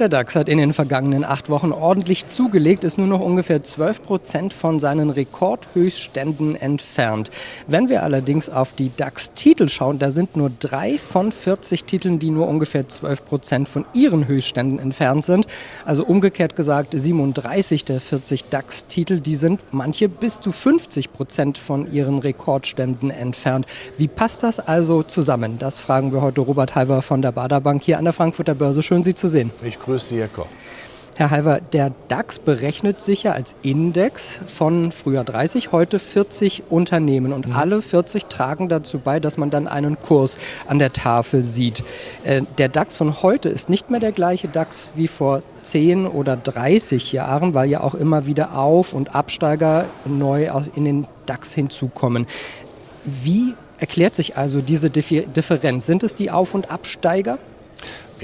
Der DAX hat in den vergangenen acht Wochen ordentlich zugelegt, ist nur noch ungefähr 12 Prozent von seinen Rekordhöchstständen entfernt. Wenn wir allerdings auf die DAX-Titel schauen, da sind nur drei von 40 Titeln, die nur ungefähr 12 Prozent von ihren Höchstständen entfernt sind. Also umgekehrt gesagt, 37 der 40 DAX-Titel, die sind manche bis zu 50 Prozent von ihren Rekordständen entfernt. Wie passt das also zusammen? Das fragen wir heute Robert Halver von der Baderbank hier an der Frankfurter Börse. Schön, Sie zu sehen. Ich grüße Sie, Herr Koch. Herr Halver, der DAX berechnet sich ja als Index von früher 30, heute 40 Unternehmen. Und mhm. alle 40 tragen dazu bei, dass man dann einen Kurs an der Tafel sieht. Äh, der DAX von heute ist nicht mehr der gleiche DAX wie vor 10 oder 30 Jahren, weil ja auch immer wieder Auf- und Absteiger neu in den DAX hinzukommen. Wie erklärt sich also diese Differenz? Sind es die Auf- und Absteiger?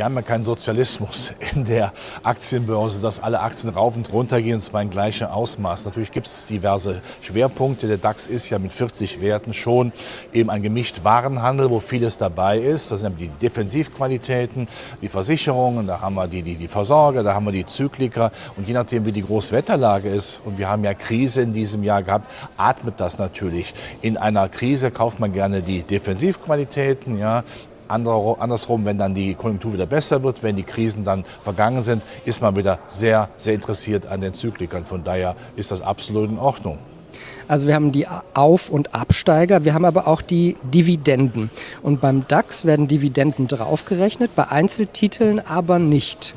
Wir haben ja keinen Sozialismus in der Aktienbörse, dass alle Aktien rauf und runter gehen, und zwar in gleichem Ausmaß. Natürlich gibt es diverse Schwerpunkte. Der DAX ist ja mit 40 Werten schon eben ein gemischt Warenhandel, wo vieles dabei ist. Das sind die Defensivqualitäten, die Versicherungen, da haben wir die, die, die Versorger, da haben wir die Zykliker. Und je nachdem, wie die Großwetterlage ist, und wir haben ja Krise in diesem Jahr gehabt, atmet das natürlich. In einer Krise kauft man gerne die Defensivqualitäten, ja, andersrum, wenn dann die Konjunktur wieder besser wird, wenn die Krisen dann vergangen sind, ist man wieder sehr, sehr interessiert an den Zyklikern. Von daher ist das absolut in Ordnung. Also wir haben die Auf- und Absteiger, wir haben aber auch die Dividenden. Und beim DAX werden Dividenden draufgerechnet, bei Einzeltiteln aber nicht.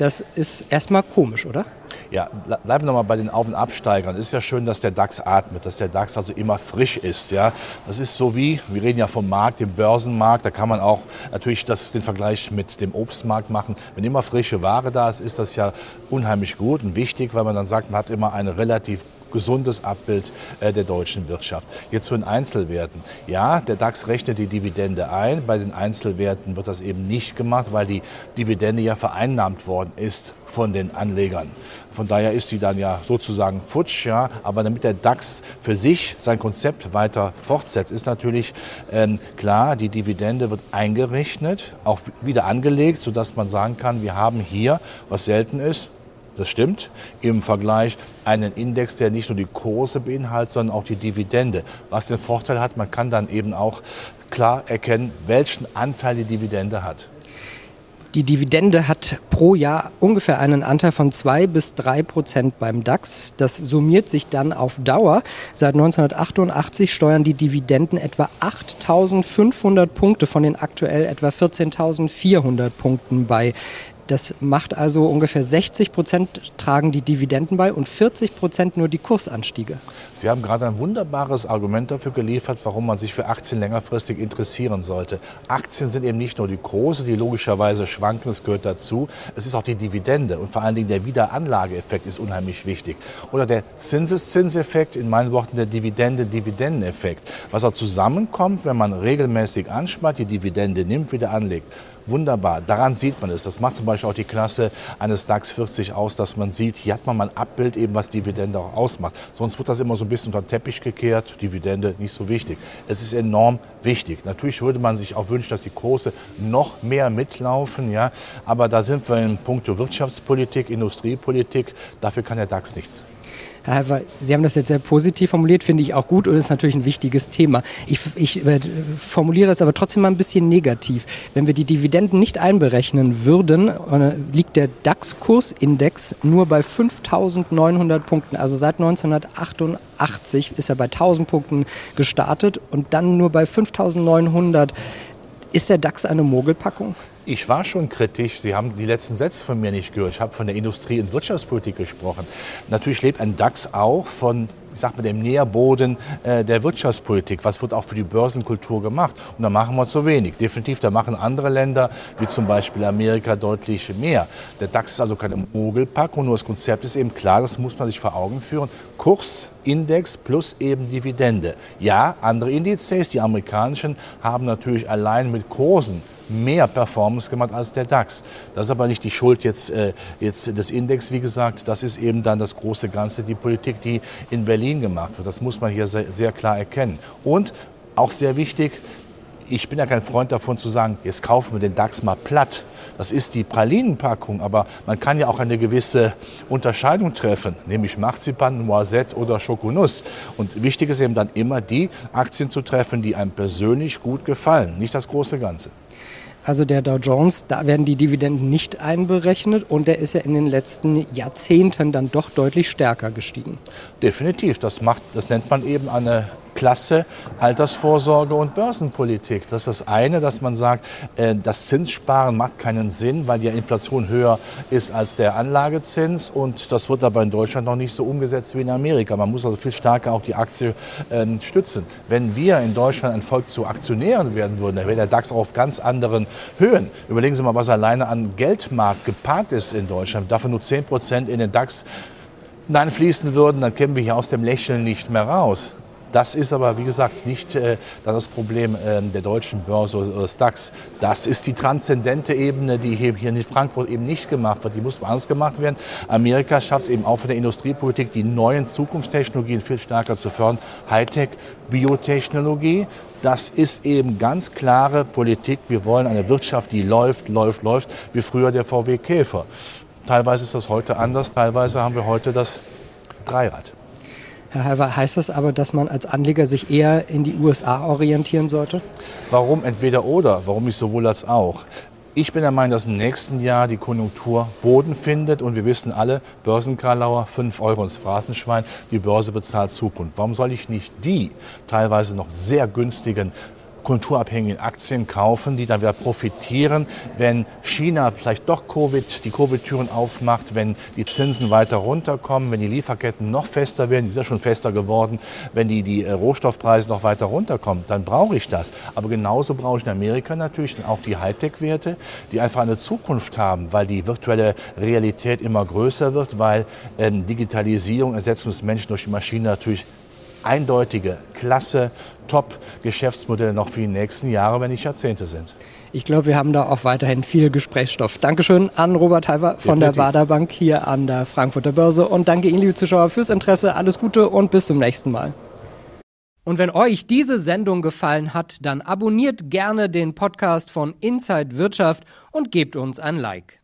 Das ist erstmal komisch, oder? Ja, bleiben wir mal bei den Auf- und Absteigern. Es ist ja schön, dass der DAX atmet, dass der DAX also immer frisch ist. Ja, das ist so wie, wir reden ja vom Markt, dem Börsenmarkt. Da kann man auch natürlich das, den Vergleich mit dem Obstmarkt machen. Wenn immer frische Ware da ist, ist das ja unheimlich gut und wichtig, weil man dann sagt, man hat immer eine relativ gesundes Abbild äh, der deutschen Wirtschaft. Jetzt zu den Einzelwerten. Ja, der DAX rechnet die Dividende ein. Bei den Einzelwerten wird das eben nicht gemacht, weil die Dividende ja vereinnahmt worden ist von den Anlegern. Von daher ist die dann ja sozusagen futsch. Ja. Aber damit der DAX für sich sein Konzept weiter fortsetzt, ist natürlich ähm, klar, die Dividende wird eingerechnet, auch wieder angelegt, sodass man sagen kann, wir haben hier, was selten ist, das stimmt. Im Vergleich einen Index, der nicht nur die Kurse beinhaltet, sondern auch die Dividende. Was den Vorteil hat, man kann dann eben auch klar erkennen, welchen Anteil die Dividende hat. Die Dividende hat pro Jahr ungefähr einen Anteil von zwei bis drei Prozent beim DAX. Das summiert sich dann auf Dauer. Seit 1988 steuern die Dividenden etwa 8.500 Punkte von den aktuell etwa 14.400 Punkten bei. Das macht also ungefähr 60 Prozent tragen die Dividenden bei und 40 Prozent nur die Kursanstiege. Sie haben gerade ein wunderbares Argument dafür geliefert, warum man sich für Aktien längerfristig interessieren sollte. Aktien sind eben nicht nur die große, die logischerweise schwanken, das gehört dazu. Es ist auch die Dividende und vor allen Dingen der Wiederanlageeffekt ist unheimlich wichtig. Oder der Zinseszinseffekt, in meinen Worten der Dividende-Dividendeneffekt. Was da zusammenkommt, wenn man regelmäßig anspart, die Dividende nimmt, wieder anlegt. Wunderbar, daran sieht man es. Das macht zum Beispiel auch die Klasse eines DAX 40 aus, dass man sieht, hier hat man mal ein Abbild, eben was Dividende auch ausmacht. Sonst wird das immer so ein bisschen unter den Teppich gekehrt, Dividende nicht so wichtig. Es ist enorm wichtig. Natürlich würde man sich auch wünschen, dass die Kurse noch mehr mitlaufen, ja, aber da sind wir in puncto Wirtschaftspolitik, Industriepolitik, dafür kann der DAX nichts. Sie haben das jetzt sehr positiv formuliert, finde ich auch gut und ist natürlich ein wichtiges Thema. Ich, ich äh, formuliere es aber trotzdem mal ein bisschen negativ. Wenn wir die Dividenden nicht einberechnen würden, äh, liegt der DAX-Kursindex nur bei 5.900 Punkten. Also seit 1988 ist er bei 1.000 Punkten gestartet und dann nur bei 5.900. Ist der DAX eine Mogelpackung? Ich war schon kritisch. Sie haben die letzten Sätze von mir nicht gehört. Ich habe von der Industrie- und Wirtschaftspolitik gesprochen. Natürlich lebt ein DAX auch von ich sag mal, dem Nährboden äh, der Wirtschaftspolitik. Was wird auch für die Börsenkultur gemacht? Und da machen wir zu wenig. Definitiv, da machen andere Länder, wie zum Beispiel Amerika, deutlich mehr. Der DAX ist also keine Mogelpackung, nur das Konzept ist eben klar, das muss man sich vor Augen führen. Kurs, Index plus eben Dividende. Ja, andere Indizes, die amerikanischen, haben natürlich allein mit Kursen mehr Performance gemacht als der DAX. Das ist aber nicht die Schuld jetzt, äh, jetzt des Index, wie gesagt. Das ist eben dann das große Ganze, die Politik, die in Berlin gemacht wird. Das muss man hier sehr, sehr klar erkennen. Und auch sehr wichtig, ich bin ja kein Freund davon zu sagen, jetzt kaufen wir den DAX mal platt. Das ist die Pralinenpackung, aber man kann ja auch eine gewisse Unterscheidung treffen, nämlich Marzipan, Noisette oder Schokonuss. Und wichtig ist eben dann immer die Aktien zu treffen, die einem persönlich gut gefallen, nicht das große Ganze. Also der Dow Jones, da werden die Dividenden nicht einberechnet und der ist ja in den letzten Jahrzehnten dann doch deutlich stärker gestiegen. Definitiv, das macht, das nennt man eben eine Klasse Altersvorsorge und Börsenpolitik. Das ist das eine, dass man sagt, äh, das Zinssparen macht keinen Sinn, weil die Inflation höher ist als der Anlagezins und das wird aber in Deutschland noch nicht so umgesetzt wie in Amerika. Man muss also viel stärker auch die Aktie ähm, stützen. Wenn wir in Deutschland ein Volk zu Aktionären werden würden, dann wäre der DAX auf ganz anderen Höhen. Überlegen Sie mal, was alleine an Geldmarkt geparkt ist in Deutschland. Dafür nur 10 Prozent in den DAX hineinfließen würden, dann kämen wir hier aus dem Lächeln nicht mehr raus. Das ist aber, wie gesagt, nicht äh, das Problem äh, der deutschen Börse oder DAX. Das ist die transzendente Ebene, die hier in Frankfurt eben nicht gemacht wird. Die muss anders gemacht werden. Amerika schafft es eben auch von der Industriepolitik, die neuen Zukunftstechnologien viel stärker zu fördern. Hightech, Biotechnologie. Das ist eben ganz klare Politik. Wir wollen eine Wirtschaft, die läuft, läuft, läuft, wie früher der VW Käfer. Teilweise ist das heute anders, teilweise haben wir heute das Dreirad. Herr Halver, heißt das aber, dass man als Anleger sich eher in die USA orientieren sollte? Warum entweder oder? Warum nicht sowohl als auch? Ich bin der Meinung, dass im nächsten Jahr die Konjunktur Boden findet und wir wissen alle, Börsenkarlauer, 5 Euro ins Phrasenschwein, die Börse bezahlt Zukunft. Warum soll ich nicht die teilweise noch sehr günstigen kulturabhängigen Aktien kaufen, die dann wieder profitieren, wenn China vielleicht doch Covid, die Covid-Türen aufmacht, wenn die Zinsen weiter runterkommen, wenn die Lieferketten noch fester werden, die sind ja schon fester geworden, wenn die, die äh, Rohstoffpreise noch weiter runterkommen, dann brauche ich das. Aber genauso brauche ich in Amerika natürlich auch die Hightech-Werte, die einfach eine Zukunft haben, weil die virtuelle Realität immer größer wird, weil ähm, Digitalisierung, Ersetzung des Menschen durch die Maschine natürlich eindeutige, klasse, Top-Geschäftsmodelle noch für die nächsten Jahre, wenn nicht Jahrzehnte sind. Ich glaube, wir haben da auch weiterhin viel Gesprächsstoff. Dankeschön an Robert Halver von Definitiv. der Bader Bank hier an der Frankfurter Börse und danke Ihnen, liebe Zuschauer, fürs Interesse. Alles Gute und bis zum nächsten Mal. Und wenn euch diese Sendung gefallen hat, dann abonniert gerne den Podcast von Inside Wirtschaft und gebt uns ein Like.